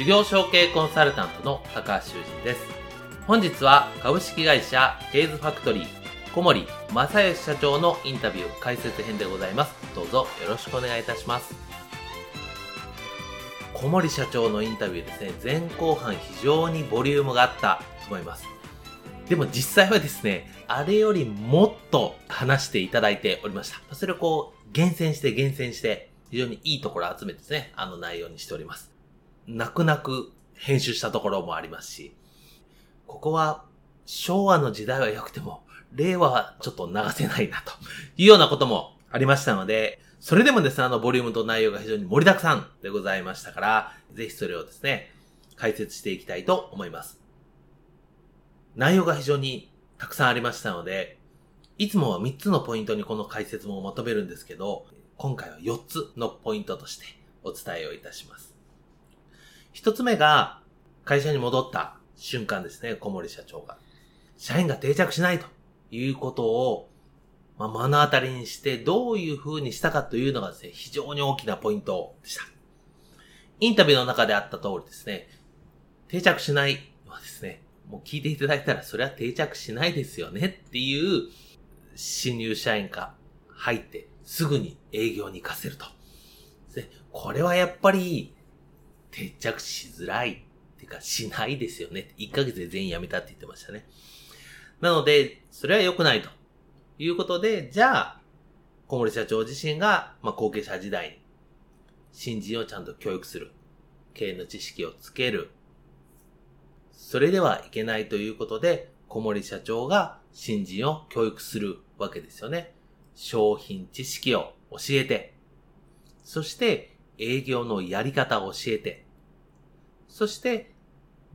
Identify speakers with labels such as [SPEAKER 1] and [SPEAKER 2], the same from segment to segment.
[SPEAKER 1] 事業承継コンサルタントの高橋修人です。本日は株式会社ケーズファクトリー小森正義社長のインタビュー解説編でございます。どうぞよろしくお願いいたします。小森社長のインタビューですね、前後半非常にボリュームがあったと思います。でも実際はですね、あれよりもっと話していただいておりました。それをこう、厳選して厳選して、非常にいいところを集めてですね、あの内容にしております。泣く泣く編集したところもありますし、ここは昭和の時代は良くても、令和はちょっと流せないなというようなこともありましたので、それでもですね、あのボリュームと内容が非常に盛りだくさんでございましたから、ぜひそれをですね、解説していきたいと思います。内容が非常にたくさんありましたので、いつもは3つのポイントにこの解説もまとめるんですけど、今回は4つのポイントとしてお伝えをいたします。一つ目が、会社に戻った瞬間ですね、小森社長が。社員が定着しないということを、まあ、目の当たりにして、どういう風にしたかというのがですね、非常に大きなポイントでした。インタビューの中であった通りですね、定着しないはですね、もう聞いていただいたらそれは定着しないですよねっていう新入社員が入ってすぐに営業に行かせると。これはやっぱり定着しづらい。てか、しないですよね。1ヶ月で全員辞めたって言ってましたね。なので、それは良くないと。いうことで、じゃあ、小森社長自身が、まあ、後継者時代に、新人をちゃんと教育する。経営の知識をつける。それではいけないということで、小森社長が新人を教育するわけですよね。商品知識を教えて、そして営業のやり方を教えて、そして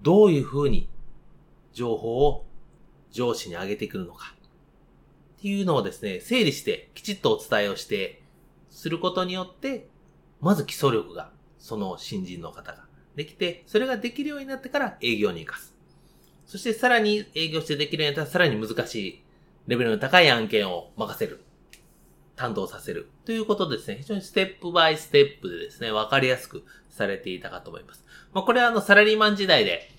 [SPEAKER 1] どういうふうに情報を上司に上げてくるのかっていうのをですね、整理してきちっとお伝えをしてすることによって、まず基礎力がその新人の方ができて、それができるようになってから営業に活かす。そしてさらに営業してできるようになったらさらに難しいレベルの高い案件を任せる。担当させるということですね、非常にステップバイステップでですね、わかりやすくされていたかと思います。まあ、これはあの、サラリーマン時代で、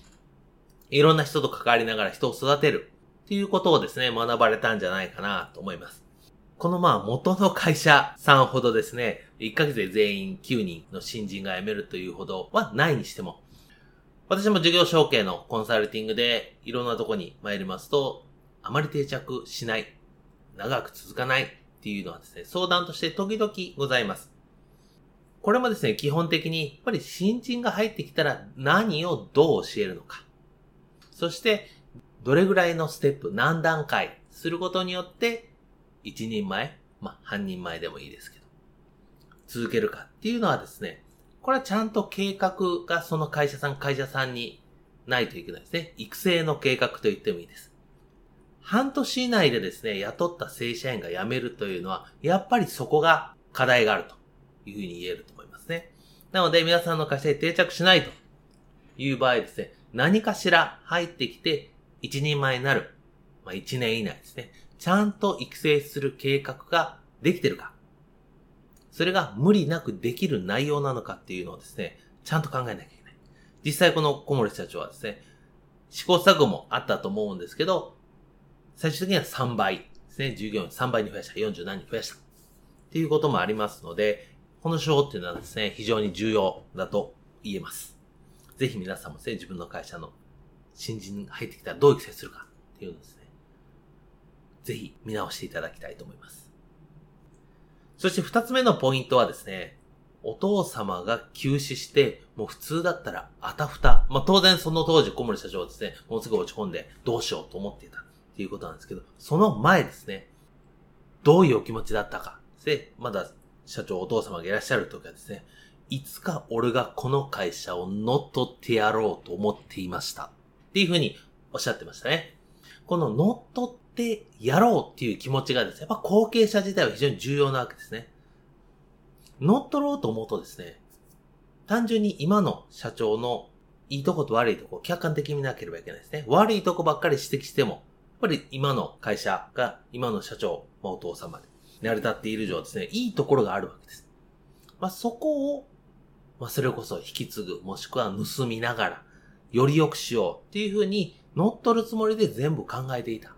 [SPEAKER 1] いろんな人と関わりながら人を育てるっていうことをですね、学ばれたんじゃないかなと思います。このまあ元の会社さんほどですね、1ヶ月で全員9人の新人が辞めるというほどはないにしても、私も事業承継のコンサルティングでいろんなとこに参りますと、あまり定着しない、長く続かないっていうのはですね、相談として時々ございます。これもですね、基本的に、やっぱり新人が入ってきたら何をどう教えるのか。そして、どれぐらいのステップ、何段階することによって、一人前、まあ、半人前でもいいですけど、続けるかっていうのはですね、これはちゃんと計画がその会社さん、会社さんにないといけないですね。育成の計画と言ってもいいです。半年以内でですね、雇った正社員が辞めるというのは、やっぱりそこが課題があるというふうに言えると思いますね。なので皆さんの会社に定着しないという場合ですね、何かしら入ってきて一人前になる。まあ、一年以内ですね。ちゃんと育成する計画ができてるか。それが無理なくできる内容なのかっていうのをですね、ちゃんと考えなきゃいけない。実際この小森社長はですね、試行錯誤もあったと思うんですけど、最終的には3倍ですね。従業員3倍に増やした。40何人増やした。っていうこともありますので、この手法っていうのはですね、非常に重要だと言えます。ぜひ皆さんもですね、自分の会社の新人入ってきたらどう育成するかっていうのですね、ぜひ見直していただきたいと思います。そして二つ目のポイントはですね、お父様が急死して、もう普通だったらあたふた。まあ、当然その当時小森社長はですね、もうすぐ落ち込んでどうしようと思っていたっていうことなんですけど、その前ですね、どういうお気持ちだったか。で、まだ社長お父様がいらっしゃる時はですね、いつか俺がこの会社を乗っ取ってやろうと思っていました。っていうふうにおっしゃってましたね。この乗っ取ってやろうっていう気持ちがですね、やっぱ後継者自体は非常に重要なわけですね。乗っ取ろうと思うとですね、単純に今の社長のいいとこと悪いとこ客観的に見なければいけないですね。悪いとこばっかり指摘しても、っぱり今の会社が、今の社長、まあ、お父様で、成り立っている以上ですね、いいところがあるわけです。まあ、そこを、まあ、それこそ引き継ぐ、もしくは盗みながら、より良くしようっていうふうに乗っ取るつもりで全部考えていた。っ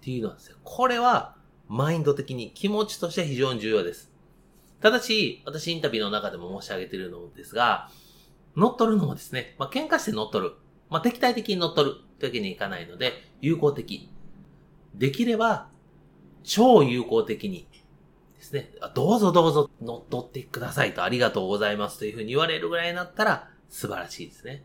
[SPEAKER 1] ていうのはですね、これはマインド的に気持ちとして非常に重要です。ただし、私インタビューの中でも申し上げているのですが、乗っ取るのもですね、まあ、喧嘩して乗っ取る。まあ、敵対的に乗っ取るというわけにいかないので、有効的。できれば、超有効的にですね、どうぞどうぞ乗っ取ってくださいとありがとうございますというふうに言われるぐらいになったら素晴らしいですね。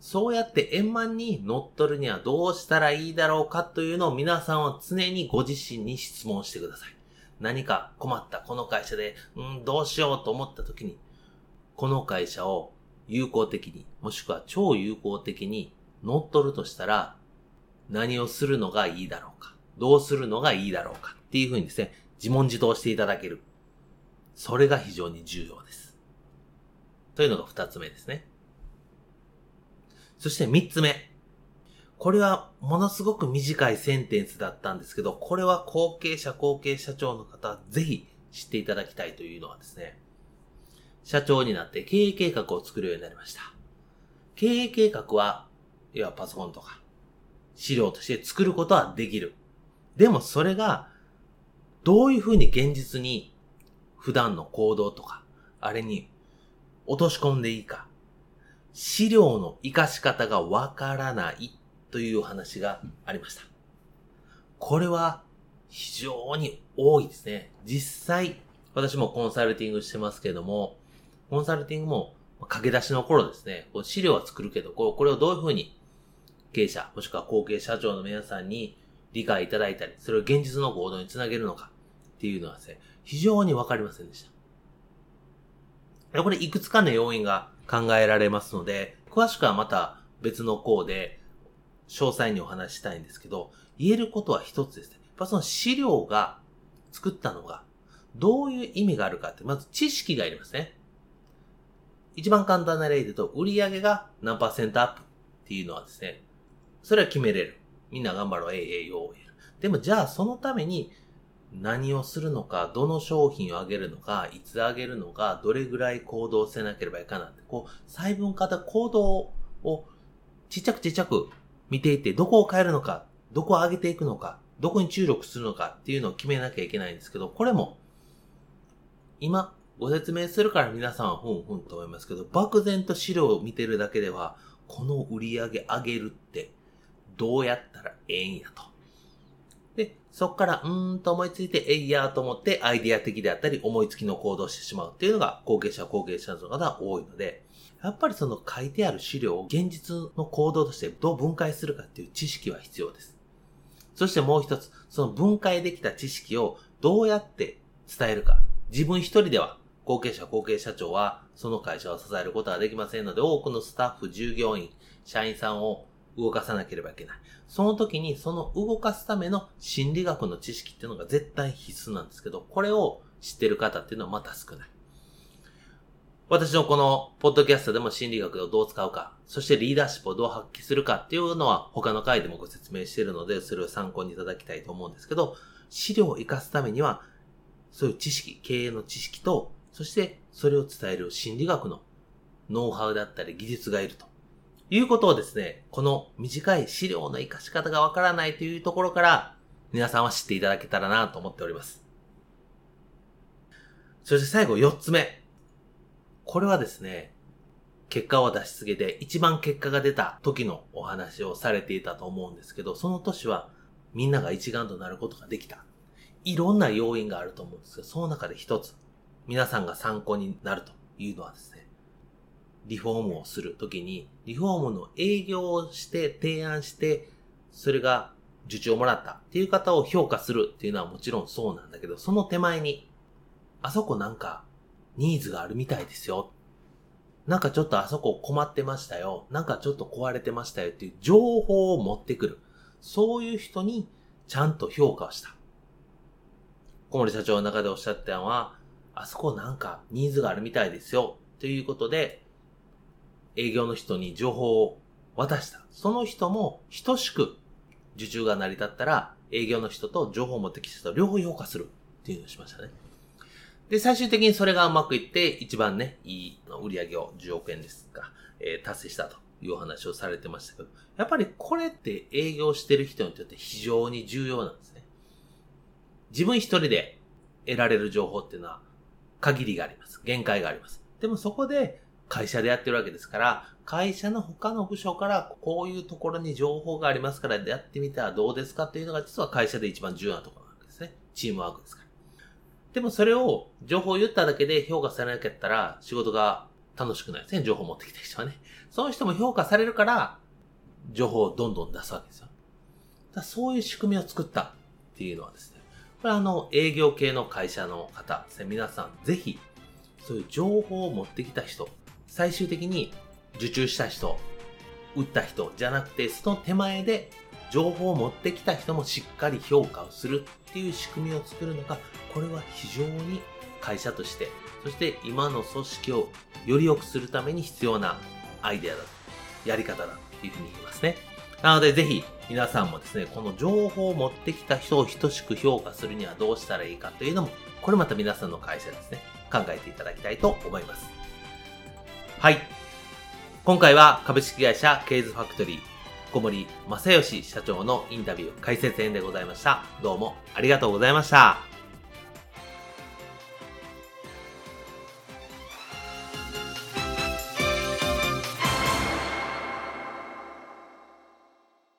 [SPEAKER 1] そうやって円満に乗っ取るにはどうしたらいいだろうかというのを皆さんは常にご自身に質問してください。何か困ったこの会社で、うん、どうしようと思った時に、この会社を有効的に、もしくは超有効的に乗っ取るとしたら、何をするのがいいだろうか。どうするのがいいだろうか。っていうふうにですね、自問自答していただける。それが非常に重要です。というのが二つ目ですね。そして三つ目。これはものすごく短いセンテンスだったんですけど、これは後継者後継社長の方、ぜひ知っていただきたいというのはですね、社長になって経営計画を作るようになりました。経営計画は、要はパソコンとか、資料として作ることはできる。でもそれが、どういうふうに現実に普段の行動とか、あれに落とし込んでいいか、資料の活かし方がわからないという話がありました。これは非常に多いですね。実際、私もコンサルティングしてますけども、コンサルティングも駆け出しの頃ですね、こう資料は作るけど、これをどういうふうに経営者、もしくは後継社長の皆さんに理解いただいたり、それを現実の行動につなげるのかっていうのはですね、非常にわかりませんでした。これいくつかの要因が考えられますので、詳しくはまた別の項で詳細にお話したいんですけど、言えることは一つですね。やっぱその資料が作ったのがどういう意味があるかって、まず知識がいりますね。一番簡単な例で言うと、売上が何パーセントアップっていうのはですね、それは決めれる。みんな頑張ろう、ええ、よう、でもじゃあそのために何をするのか、どの商品をあげるのか、いつあげるのか、どれぐらい行動せなければいかない。こう、細分化た行動をちっちゃくちっちゃく見ていって、どこを変えるのか、どこを上げていくのか、どこに注力するのかっていうのを決めなきゃいけないんですけど、これも、今、ご説明するから皆さんはふんふんと思いますけど、漠然と資料を見てるだけでは、この売り上げ上げるって、どうやったらええんやと。で、そっから、うーんと思いついて、えいやーと思ってアイディア的であったり、思いつきの行動してしまうっていうのが、後継者、後継者の方が多いので、やっぱりその書いてある資料を現実の行動としてどう分解するかっていう知識は必要です。そしてもう一つ、その分解できた知識をどうやって伝えるか。自分一人では、後継者、後継社長は、その会社を支えることはできませんので、多くのスタッフ、従業員、社員さんを動かさなければいけない。その時にその動かすための心理学の知識っていうのが絶対必須なんですけど、これを知ってる方っていうのはまた少ない。私のこのポッドキャストでも心理学をどう使うか、そしてリーダーシップをどう発揮するかっていうのは他の回でもご説明しているので、それを参考にいただきたいと思うんですけど、資料を活かすためには、そういう知識、経営の知識と、そしてそれを伝える心理学のノウハウだったり技術がいると。いうことをですね、この短い資料の活かし方がわからないというところから、皆さんは知っていただけたらなと思っております。そして最後4つ目。これはですね、結果を出し告げて一番結果が出た時のお話をされていたと思うんですけど、その年はみんなが一丸となることができた。いろんな要因があると思うんですけど、その中で一つ、皆さんが参考になるというのはですね、リフォームをするときに、リフォームの営業をして提案して、それが受注をもらったっていう方を評価するっていうのはもちろんそうなんだけど、その手前に、あそこなんかニーズがあるみたいですよ。なんかちょっとあそこ困ってましたよ。なんかちょっと壊れてましたよっていう情報を持ってくる。そういう人にちゃんと評価をした。小森社長の中でおっしゃったのは、あそこなんかニーズがあるみたいですよ。ということで、営業の人に情報を渡した。その人も等しく受注が成り立ったら、営業の人と情報を持ってきた両方評価するっていうのをしましたね。で、最終的にそれがうまくいって、一番ね、いい売り上げを10億円ですが、えー、達成したというお話をされてましたけど、やっぱりこれって営業してる人にとって非常に重要なんですね。自分一人で得られる情報っていうのは限りがあります。限界があります。でもそこで会社でやってるわけですから、会社の他の部署からこういうところに情報がありますからやってみたらどうですかっていうのが実は会社で一番重要なところなんですね。チームワークですから。でもそれを情報を言っただけで評価されなかったら仕事が楽しくないですね。情報を持ってきた人はね。その人も評価されるから、情報をどんどん出すわけですよ。だそういう仕組みを作ったっていうのはですね、これあの、営業系の会社の方、皆さんぜひ、そういう情報を持ってきた人、最終的に受注した人、売った人じゃなくて、その手前で情報を持ってきた人もしっかり評価をするっていう仕組みを作るのが、これは非常に会社として、そして今の組織をより良くするために必要なアイデアだと、やり方だというふうに言いますね。なのでぜひ皆さんもですね、この情報を持ってきた人を等しく評価するにはどうしたらいいかというのも、これまた皆さんの会社ですね、考えていただきたいと思います。はい。今回は株式会社ケーズファクトリー小森正義社長のインタビュー解説編でございました。どうもありがとうございました。